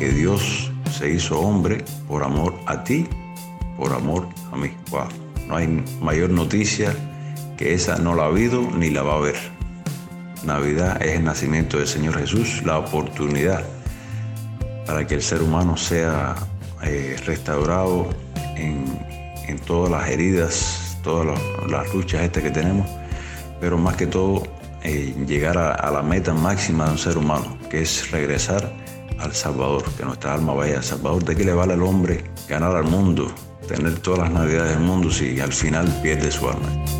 que Dios se hizo hombre por amor a ti, por amor a mí. No hay mayor noticia que esa no la ha habido ni la va a haber. Navidad es el nacimiento del Señor Jesús, la oportunidad para que el ser humano sea eh, restaurado en, todas las heridas, todas las, luchas estas que tenemos, pero más que todo eh, llegar a, la meta máxima de un ser humano, que es regresar al Salvador, que nuestra alma vaya al Salvador. ¿De qué le vale al hombre ganar al mundo, tener todas las navidades del mundo si al final pierde su alma?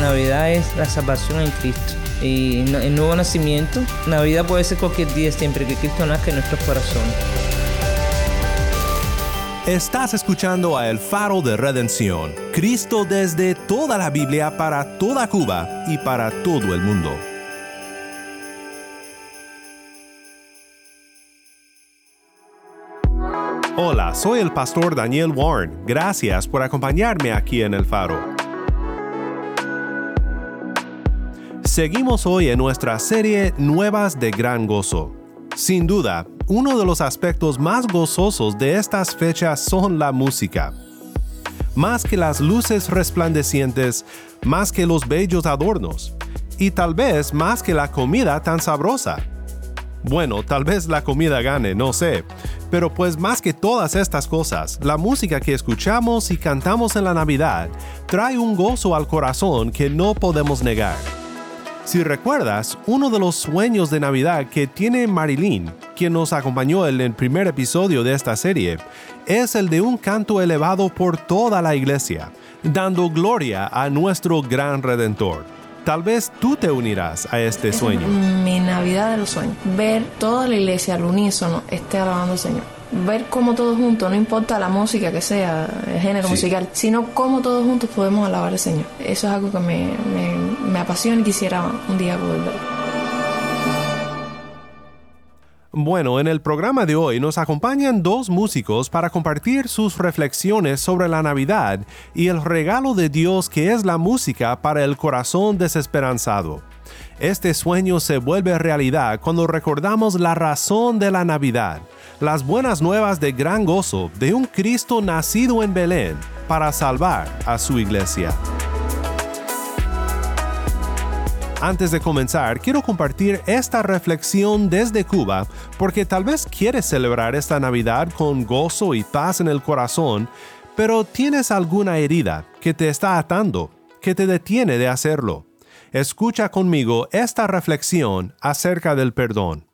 Navidad es la salvación en Cristo y el nuevo nacimiento. Navidad puede ser cualquier día siempre que Cristo nazca en nuestros corazones. Estás escuchando a El Faro de Redención, Cristo desde toda la Biblia para toda Cuba y para todo el mundo. Hola, soy el pastor Daniel Warren. Gracias por acompañarme aquí en El Faro. Seguimos hoy en nuestra serie Nuevas de Gran Gozo. Sin duda, uno de los aspectos más gozosos de estas fechas son la música. Más que las luces resplandecientes, más que los bellos adornos, y tal vez más que la comida tan sabrosa. Bueno, tal vez la comida gane, no sé, pero pues más que todas estas cosas, la música que escuchamos y cantamos en la Navidad trae un gozo al corazón que no podemos negar. Si recuerdas, uno de los sueños de Navidad que tiene Marilyn, quien nos acompañó en el primer episodio de esta serie, es el de un canto elevado por toda la iglesia, dando gloria a nuestro gran Redentor. Tal vez tú te unirás a este sueño. mi Navidad de los sueños. Ver toda la iglesia al unísono esté alabando al Señor ver cómo todos juntos, no importa la música que sea, el género musical, sino cómo todos juntos podemos alabar al Señor. Eso es algo que me, me apasiona y quisiera un día poder ver. Bueno, en el programa de hoy nos acompañan dos músicos para compartir sus reflexiones sobre la Navidad y el regalo de Dios que es la música para el corazón desesperanzado. Este sueño se vuelve realidad cuando recordamos la razón de la Navidad, las buenas nuevas de gran gozo de un Cristo nacido en Belén para salvar a su iglesia. Antes de comenzar, quiero compartir esta reflexión desde Cuba porque tal vez quieres celebrar esta Navidad con gozo y paz en el corazón, pero tienes alguna herida que te está atando, que te detiene de hacerlo. Escucha conmigo esta reflexión acerca del perdón.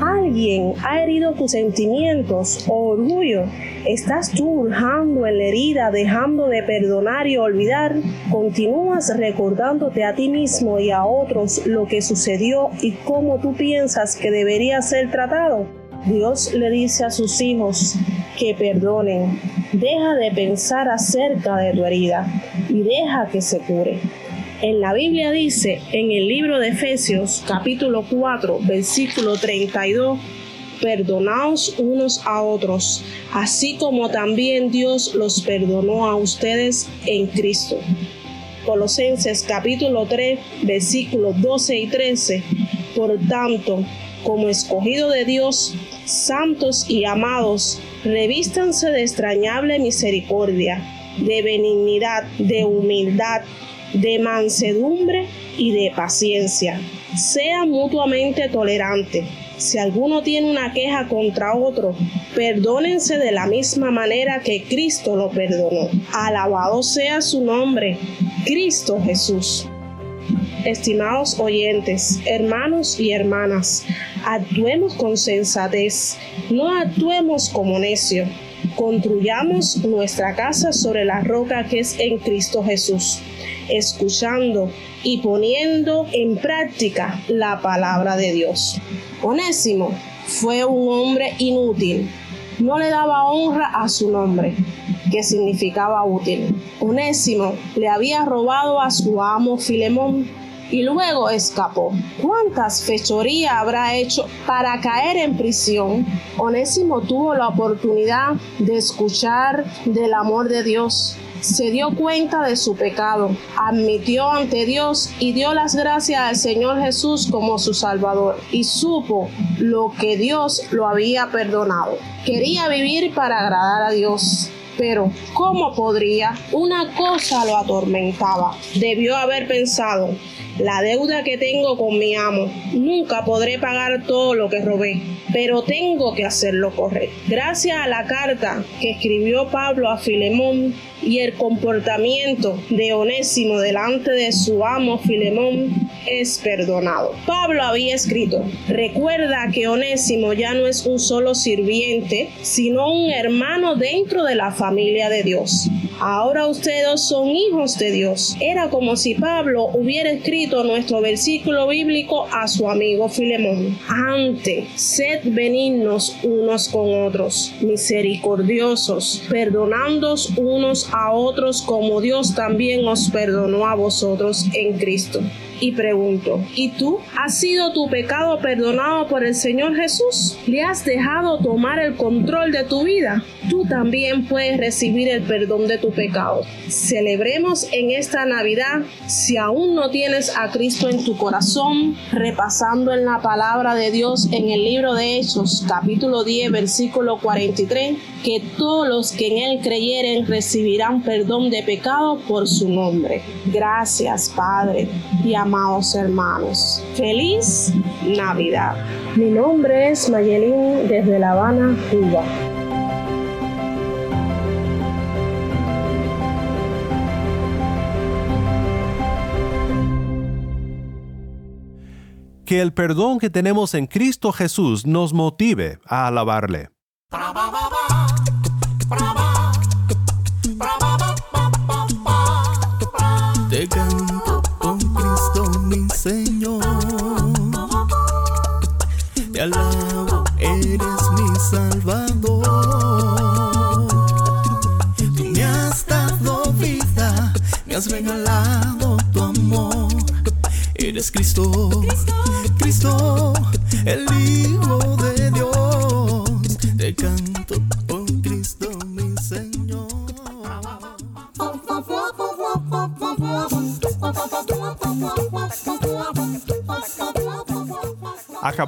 Alguien ha herido tus sentimientos o orgullo. ¿Estás tú hurgando en la herida, dejando de perdonar y olvidar? ¿Continúas recordándote a ti mismo y a otros lo que sucedió y cómo tú piensas que debería ser tratado? Dios le dice a sus hijos que perdonen. Deja de pensar acerca de tu herida y deja que se cure. En la Biblia dice, en el libro de Efesios capítulo 4, versículo 32, perdonaos unos a otros, así como también Dios los perdonó a ustedes en Cristo. Colosenses capítulo 3, versículos 12 y 13. Por tanto, como escogido de Dios, santos y amados, revístanse de extrañable misericordia, de benignidad, de humildad, de mansedumbre y de paciencia. Sean mutuamente tolerantes. Si alguno tiene una queja contra otro, perdónense de la misma manera que Cristo lo perdonó. Alabado sea su nombre, Cristo Jesús. Estimados oyentes, hermanos y hermanas, actuemos con sensatez, no actuemos como necios. Construyamos nuestra casa sobre la roca que es en Cristo Jesús, escuchando y poniendo en práctica la palabra de Dios. Onésimo fue un hombre inútil, no le daba honra a su nombre, que significaba útil. Onésimo le había robado a su amo Filemón y luego escapó. ¿Cuántas fechorías habrá hecho para caer en prisión? Onésimo tuvo la oportunidad de escuchar del amor de Dios. Se dio cuenta de su pecado, admitió ante Dios y dio las gracias al Señor Jesús como su Salvador y supo lo que Dios lo había perdonado. Quería vivir para agradar a Dios pero ¿cómo podría? Una cosa lo atormentaba. Debió haber pensado, la deuda que tengo con mi amo. Nunca podré pagar todo lo que robé, pero tengo que hacerlo correr. Gracias a la carta que escribió Pablo a Filemón y el comportamiento de Onésimo delante de su amo Filemón es perdonado. Pablo había escrito, recuerda que Onésimo ya no es un solo sirviente, sino un hermano dentro de la familia de Dios. Ahora ustedes son hijos de Dios. Era como si Pablo hubiera escrito nuestro versículo bíblico a su amigo Filemón. Antes, sed benignos unos con otros, misericordiosos, perdonándoos unos a otros como Dios también os perdonó a vosotros en Cristo y pregunto, ¿y tú? ¿Ha sido tu pecado perdonado por el Señor Jesús? ¿Le has dejado tomar el control de tu vida? Tú también puedes recibir el perdón de tu pecado. Celebremos en esta Navidad, si aún no tienes a Cristo en tu corazón, repasando en la palabra de Dios en el libro de Hechos, capítulo 10, versículo 43, que todos los que en Él creyeren recibirán perdón de pecado por su nombre. Gracias, Padre, y amados hermanos. Feliz Navidad. Mi nombre es Mayelín desde La Habana, Cuba. Que el perdón que tenemos en Cristo Jesús nos motive a alabarle.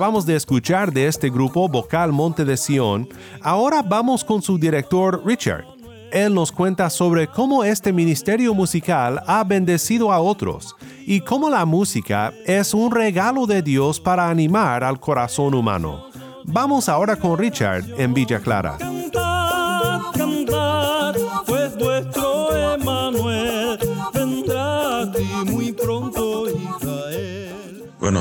Acabamos de escuchar de este grupo vocal Monte de Sion. Ahora vamos con su director Richard. Él nos cuenta sobre cómo este ministerio musical ha bendecido a otros y cómo la música es un regalo de Dios para animar al corazón humano. Vamos ahora con Richard en Villa Clara.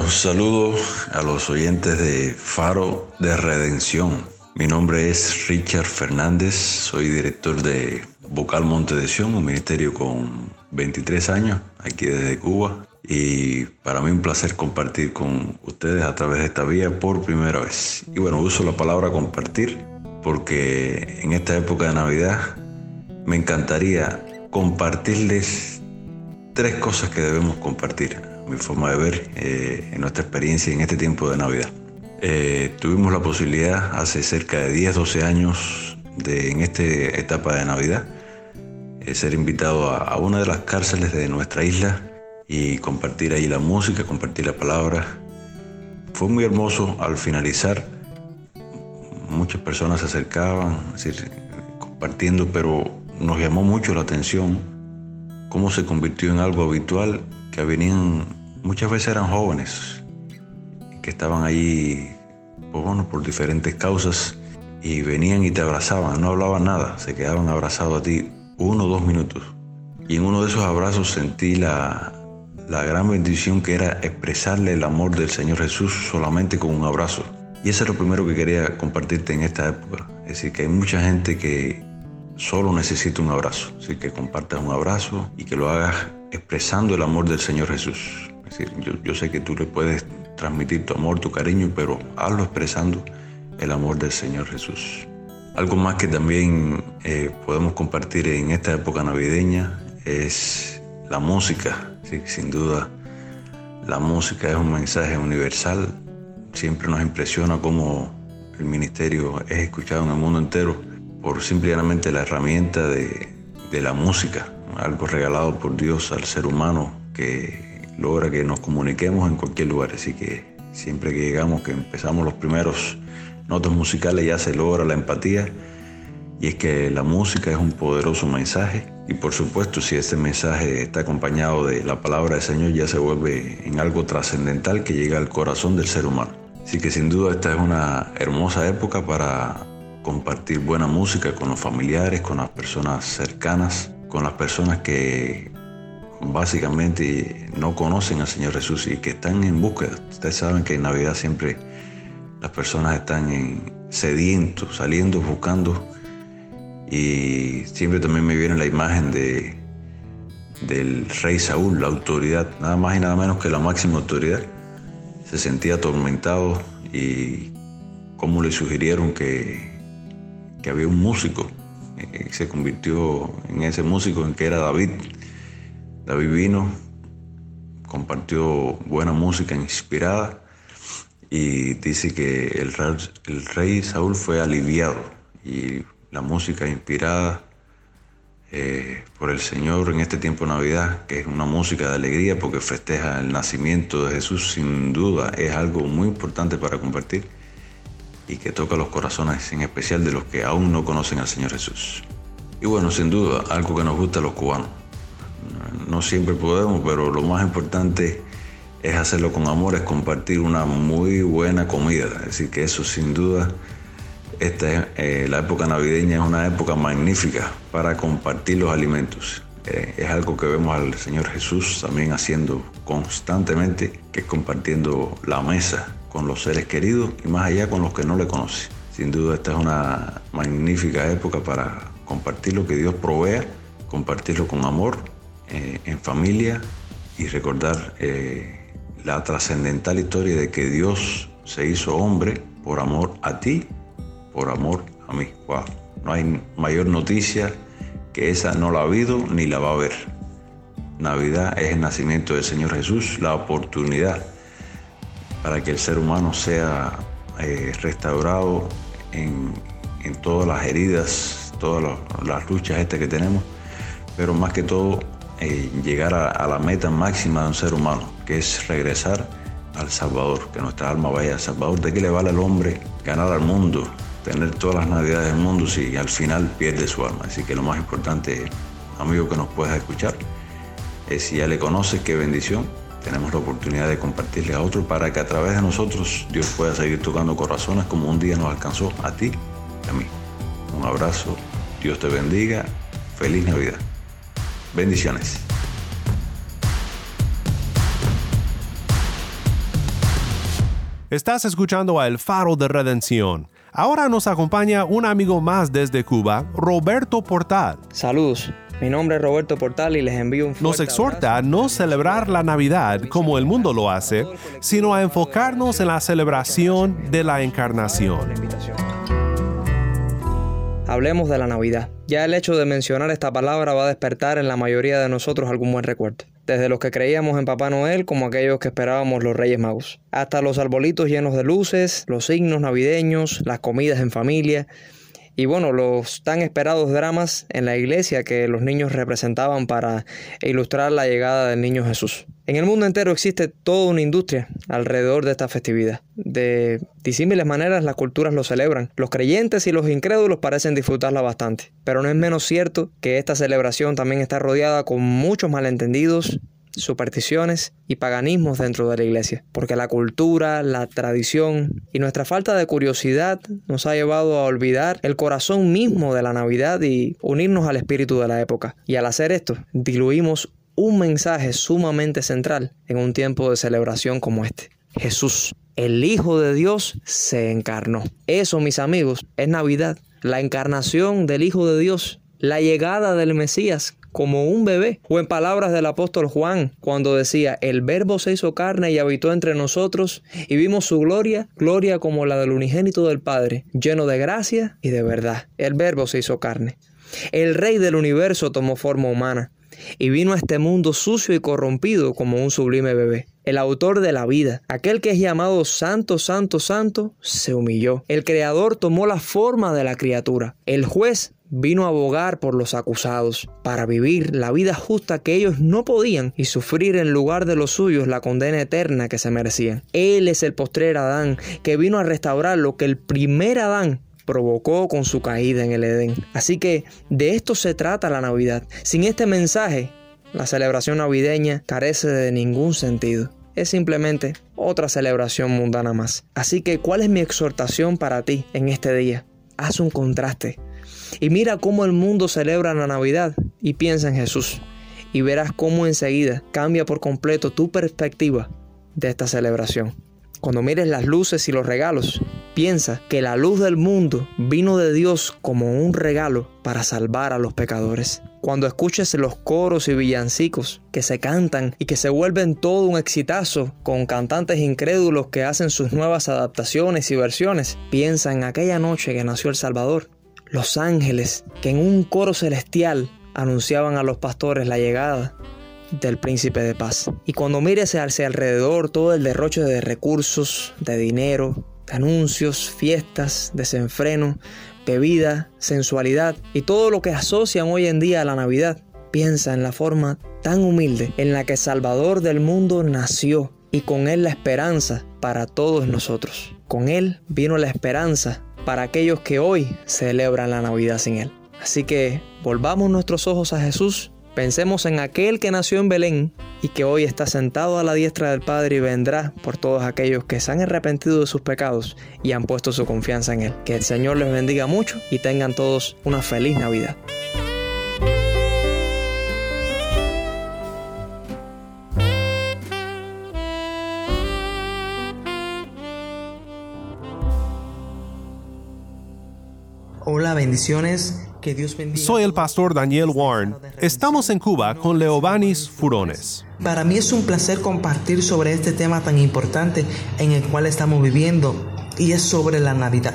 Bueno, saludo a los oyentes de Faro de Redención. Mi nombre es Richard Fernández, soy director de Vocal Monte de Sion, un ministerio con 23 años, aquí desde Cuba. Y para mí un placer compartir con ustedes a través de esta vía por primera vez. Y bueno, uso la palabra compartir porque en esta época de Navidad me encantaría compartirles tres cosas que debemos compartir, mi forma de ver eh, en nuestra experiencia en este tiempo de Navidad. Eh, tuvimos la posibilidad hace cerca de 10, 12 años de, en esta etapa de Navidad eh, ser invitado a, a, una de las cárceles de nuestra isla y compartir ahí la música, compartir la palabra. Fue muy hermoso al finalizar. Muchas personas se acercaban, es decir, compartiendo, pero nos llamó mucho la atención cómo se convirtió en algo habitual, que venían, muchas veces eran jóvenes, que estaban ahí, bueno, por diferentes causas, y venían y te abrazaban, no hablaban nada, se quedaban abrazados a ti uno o dos minutos. Y en uno de esos abrazos sentí la, la gran bendición que era expresarle el amor del Señor Jesús solamente con un abrazo. Y eso es lo primero que quería compartirte en esta época. Es decir, que hay mucha gente que solo necesita un abrazo. Así que compartas un abrazo y que lo hagas expresando el amor del Señor Jesús. Yo, sé que tú le puedes transmitir tu amor, tu cariño, pero hazlo expresando el amor del Señor Jesús. Algo más que también eh, podemos compartir en esta época navideña es la música. Sin duda, la música es un mensaje universal. Siempre nos impresiona cómo el ministerio es escuchado en el mundo entero por simplemente la herramienta de la música, algo regalado por Dios al ser humano que logra que nos comuniquemos en cualquier lugar. Así que siempre que llegamos, que empezamos los primeros notas musicales ya se logra la empatía y es que la música es un poderoso mensaje y por supuesto si este mensaje está acompañado de la palabra del Señor ya se vuelve en algo trascendental que llega al corazón del ser humano. Así que sin duda esta es una hermosa época para compartir buena música con los familiares, con las personas cercanas, con las personas que básicamente no conocen al Señor Jesús y que están en búsqueda. Ustedes saben que en Navidad siempre las personas están en sedientos, saliendo, buscando. Y siempre también me viene la imagen de, del rey Saúl, la autoridad, nada más y nada menos que la máxima autoridad. Se sentía atormentado y cómo le sugirieron que, que había un músico. Y se convirtió en ese músico en que era David. David vino, compartió buena música inspirada y dice que el rey, Saúl fue aliviado y la música inspirada eh, por el Señor en este tiempo de Navidad, que es una música de alegría porque festeja el nacimiento de Jesús, sin duda es algo muy importante para compartir y que toca los corazones, en especial de los que aún no conocen al Señor Jesús. Y bueno, sin duda, algo que nos gusta a los cubanos. No siempre podemos, pero lo más importante es hacerlo con amor, es compartir una muy buena comida. Es decir, que eso sin duda, esta eh, la época navideña es una época magnífica para compartir los alimentos. Eh, es algo que vemos al Señor Jesús también haciendo constantemente, que es compartiendo la mesa con los seres queridos y más allá con los que no le conocen. Sin duda esta es una magnífica época para compartir lo que Dios provea, compartirlo con amor, eh, en familia y recordar la trascendental historia de que Dios se hizo hombre por amor a ti, por amor a mí. Wow. No hay mayor noticia que esa no la ha habido ni la va a haber. Navidad es el nacimiento del Señor Jesús, la oportunidad para que el ser humano sea eh, restaurado en, todas las heridas, todas las luchas estas que tenemos, pero más que todo eh, llegar a, la meta máxima de un ser humano, que es regresar al Salvador, que nuestra alma vaya al Salvador. ¿De qué le vale al hombre ganar al mundo, tener todas las navidades del mundo si al final pierde su alma? Así que lo más importante, amigo que nos puedas escuchar, es si ya le conoces, qué bendición. Tenemos la oportunidad de compartirle a otro para que a través de nosotros Dios pueda seguir tocando corazones como un día nos alcanzó a ti y a mí. Un abrazo, Dios te bendiga, feliz Navidad. Bendiciones. Estás escuchando a El Faro de Redención. Ahora nos acompaña un amigo más desde Cuba, Roberto Portal. Saludos. Mi nombre es Roberto Portal y les envío un Nos exhorta a no celebrar la Navidad como el mundo lo hace, sino a enfocarnos en la celebración de la encarnación. Hablemos de la Navidad. Ya el hecho de mencionar esta palabra va a despertar en la mayoría de nosotros algún buen recuerdo. Desde los que creíamos en Papá Noel como aquellos que esperábamos los Reyes Magos. Hasta los arbolitos llenos de luces, los signos navideños, las comidas en familia y bueno, los tan esperados dramas en la iglesia que los niños representaban para ilustrar la llegada del niño Jesús. En el mundo entero existe toda una industria alrededor de esta festividad. De disímiles maneras las culturas lo celebran. Los creyentes y los incrédulos parecen disfrutarla bastante. Pero no es menos cierto que esta celebración también está rodeada con muchos malentendidos supersticiones y paganismos dentro de la iglesia, porque la cultura, la tradición y nuestra falta de curiosidad nos ha llevado a olvidar el corazón mismo de la Navidad y unirnos al espíritu de la época. Y al hacer esto, diluimos un mensaje sumamente central en un tiempo de celebración como este. Jesús, el Hijo de Dios, se encarnó. Eso, mis amigos, es Navidad, la encarnación del Hijo de Dios, la llegada del Mesías como un bebé. O en palabras del apóstol Juan, cuando decía, el verbo se hizo carne y habitó entre nosotros y vimos su gloria, gloria como la del unigénito del Padre, lleno de gracia y de verdad. El verbo se hizo carne. El rey del universo tomó forma humana y vino a este mundo sucio y corrompido como un sublime bebé. El autor de la vida, aquel que es llamado Santo, Santo, Santo, se humilló. El Creador tomó la forma de la criatura. El juez vino a abogar por los acusados, para vivir la vida justa que ellos no podían y sufrir en lugar de los suyos la condena eterna que se merecían. Él es el postrer Adán, que vino a restaurar lo que el primer Adán provocó con su caída en el Edén. Así que de esto se trata la Navidad. Sin este mensaje, la celebración navideña carece de ningún sentido. Es simplemente otra celebración mundana más. Así que, ¿cuál es mi exhortación para ti en este día? Haz un contraste y mira cómo el mundo celebra la Navidad y piensa en Jesús. Y verás cómo enseguida cambia por completo tu perspectiva de esta celebración. Cuando mires las luces y los regalos, piensa que la luz del mundo vino de Dios como un regalo para salvar a los pecadores. Cuando escuches los coros y villancicos que se cantan y que se vuelven todo un exitazo con cantantes incrédulos que hacen sus nuevas adaptaciones y versiones, piensa en aquella noche que nació el Salvador los ángeles que en un coro celestial anunciaban a los pastores la llegada del príncipe de paz. Y cuando mires hacia alrededor todo el derroche de recursos, de dinero, de anuncios, fiestas, desenfreno, bebida, sensualidad y todo lo que asocian hoy en día a la Navidad, piensa en la forma tan humilde en la que Salvador del mundo nació y con él la esperanza para todos nosotros. Con él vino la esperanza para aquellos que hoy celebran la Navidad sin Él. Así que volvamos nuestros ojos a Jesús, pensemos en aquel que nació en Belén y que hoy está sentado a la diestra del Padre y vendrá por todos aquellos que se han arrepentido de sus pecados y han puesto su confianza en Él. Que el Señor les bendiga mucho y tengan todos una feliz Navidad. Bendiciones. Que Dios bendiga. Soy el pastor Daniel Warren. Estamos en Cuba con Leobanis Furones. Para mí es un placer compartir sobre este tema tan importante en el cual estamos viviendo y es sobre la Navidad.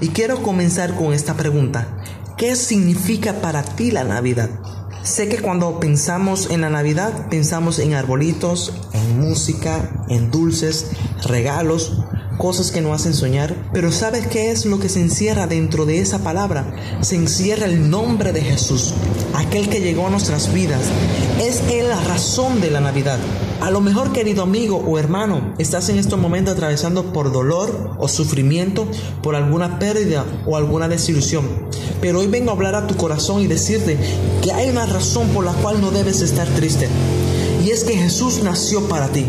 Y quiero comenzar con esta pregunta. ¿Qué significa para ti la Navidad? Sé que cuando pensamos en la Navidad pensamos en arbolitos, en música, en dulces, regalos, cosas que nos hacen soñar. Pero ¿sabes qué es lo que se encierra dentro de esa palabra? Se encierra el nombre de Jesús, aquel que llegó a nuestras vidas. Es Él la razón de la Navidad. A lo mejor, querido amigo o hermano, estás en estos momentos atravesando por dolor o sufrimiento, por alguna pérdida o alguna desilusión. Pero hoy vengo a hablar a tu corazón y decirte que hay una razón por la cual no debes estar triste. Y es que Jesús nació para ti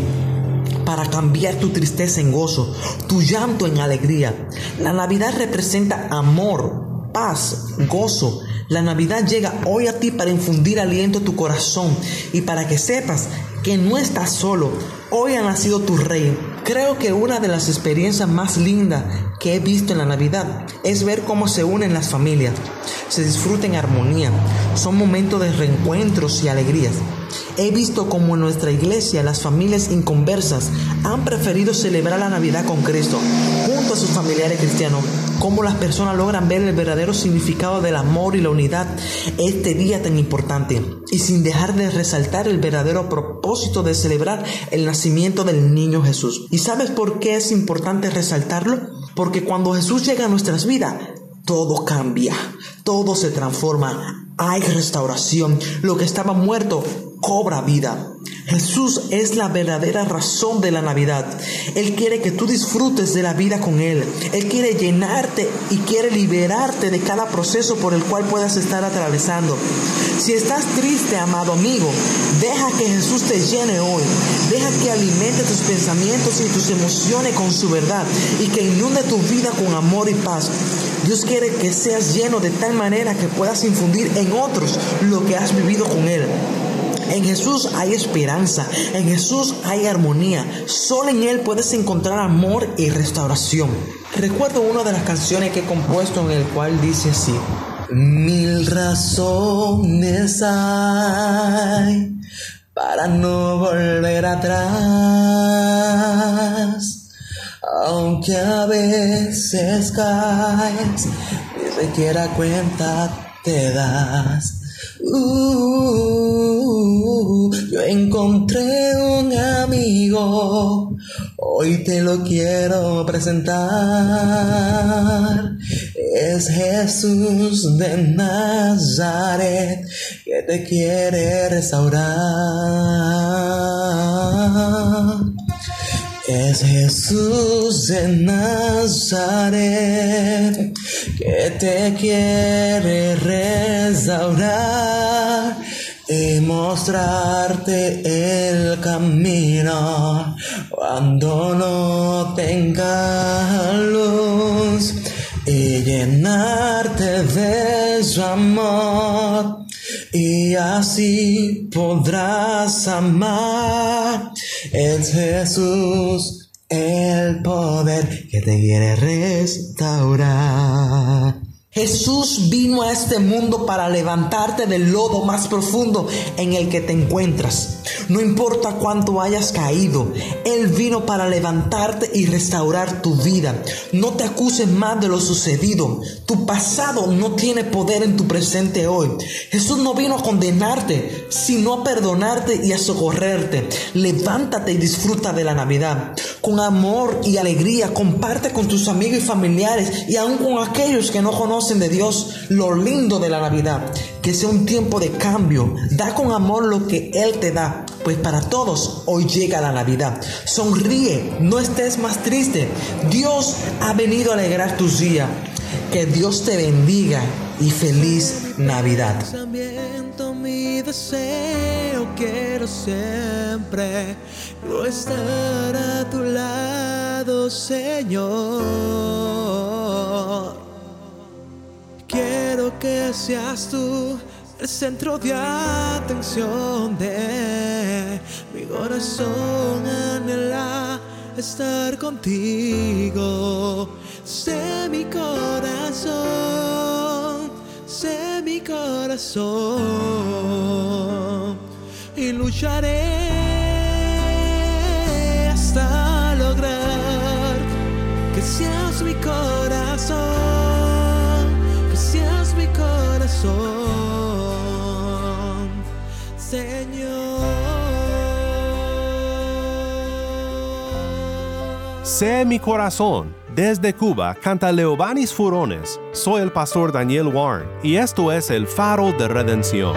para cambiar tu tristeza en gozo, tu llanto en alegría. La Navidad representa amor, paz, gozo. La Navidad llega hoy a ti para infundir aliento a tu corazón y para que sepas que no estás solo. Hoy ha nacido tu rey. Creo que una de las experiencias más lindas que he visto en la Navidad es ver cómo se unen las familias, se disfruta en armonía. Son momentos de reencuentros y alegrías. He visto como en nuestra iglesia las familias inconversas han preferido celebrar la Navidad con Cristo junto a sus familiares cristianos. Cómo las personas logran ver el verdadero significado del amor y la unidad este día tan importante y sin dejar de resaltar el verdadero propósito de celebrar el nacimiento del niño Jesús. ¿Y sabes por qué es importante resaltarlo? Porque cuando Jesús llega a nuestras vidas, todo cambia, todo se transforma, hay restauración, lo que estaba muerto cobra vida. Jesús es la verdadera razón de la Navidad. Él quiere que tú disfrutes de la vida con Él. Él quiere llenarte y quiere liberarte de cada proceso por el cual puedas estar atravesando. Si estás triste, amado amigo, deja que Jesús te llene hoy. Deja que alimente tus pensamientos y tus emociones con su verdad y que inunde tu vida con amor y paz. Dios quiere que seas lleno de tal manera que puedas infundir en otros lo que has vivido con Él. En Jesús hay esperanza, en Jesús hay armonía. Solo en Él puedes encontrar amor y restauración. Recuerdo una de las canciones que he compuesto en el cual dice así. Mil razones hay para no volver atrás. Aunque a veces caes, ni siquiera cuenta te das. Uh, yo encontré un amigo, hoy te lo quiero presentar. Es Jesús de Nazaret que te quiere restaurar. Es Jesús de Nazaret que te quiere restaurar y mostrarte el camino cuando no tenga luz y llenarte de su amor y así podrás amar. Es Jesús el poder que te quiere restaurar. Jesús vino a este mundo para levantarte del lodo más profundo en el que te encuentras. No importa cuánto hayas caído, Él vino para levantarte y restaurar tu vida. No te acuses más de lo sucedido. Tu pasado no tiene poder en tu presente hoy. Jesús no vino a condenarte, sino a perdonarte y a socorrerte. Levántate y disfruta de la Navidad. Con amor y alegría comparte con tus amigos y familiares y aún con aquellos que no de Dios lo lindo de la Navidad. Que sea un tiempo de cambio. Da con amor lo que Él te da. Pues para todos hoy llega la Navidad. Sonríe, no estés más triste. Dios ha venido a alegrar tus días. Que Dios te bendiga y feliz Navidad. Mi deseo quiero siempre estar a tu lado, Señor. Quiero que seas tú el centro de atención de mi corazón anhela estar contigo. Sé mi corazón, sé mi corazón y lucharé Señor. Sé mi corazón. Desde Cuba canta Leobanis Furones. Soy el pastor Daniel Warren y esto es el faro de redención.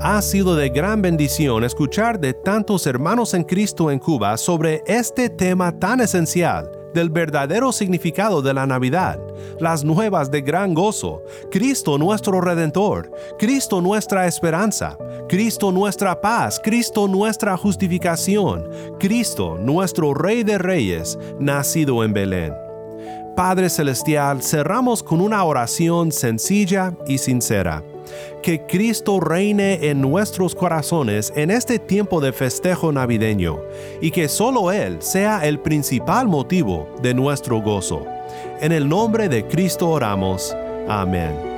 Ha sido de gran bendición escuchar de tantos hermanos en Cristo en Cuba sobre este tema tan esencial del verdadero significado de la Navidad, las nuevas de gran gozo, Cristo nuestro Redentor, Cristo nuestra esperanza, Cristo nuestra paz, Cristo nuestra justificación, Cristo nuestro Rey de Reyes, nacido en Belén. Padre Celestial, cerramos con una oración sencilla y sincera. Que Cristo reine en nuestros corazones en este tiempo de festejo navideño y que solo Él sea el principal motivo de nuestro gozo. En el nombre de Cristo oramos. Amén.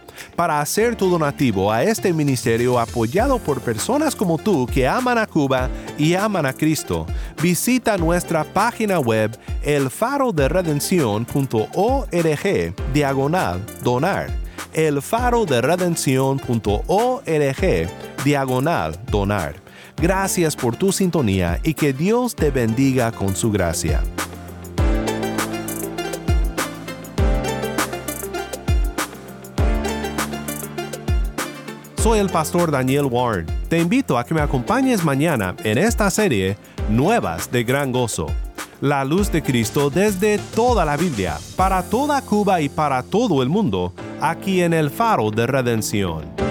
Para hacer tu donativo a este ministerio apoyado por personas como tú que aman a Cuba y aman a Cristo, visita nuestra página web elfaroderedencion.org diagonal donar. elfaroderedencion.org diagonal donar. Gracias por tu sintonía y que Dios te bendiga con su gracia. Soy el pastor Daniel Warren. Te invito a que me acompañes mañana en esta serie Nuevas de Gran Gozo. La luz de Cristo desde toda la Biblia, para toda Cuba y para todo el mundo, aquí en el faro de redención.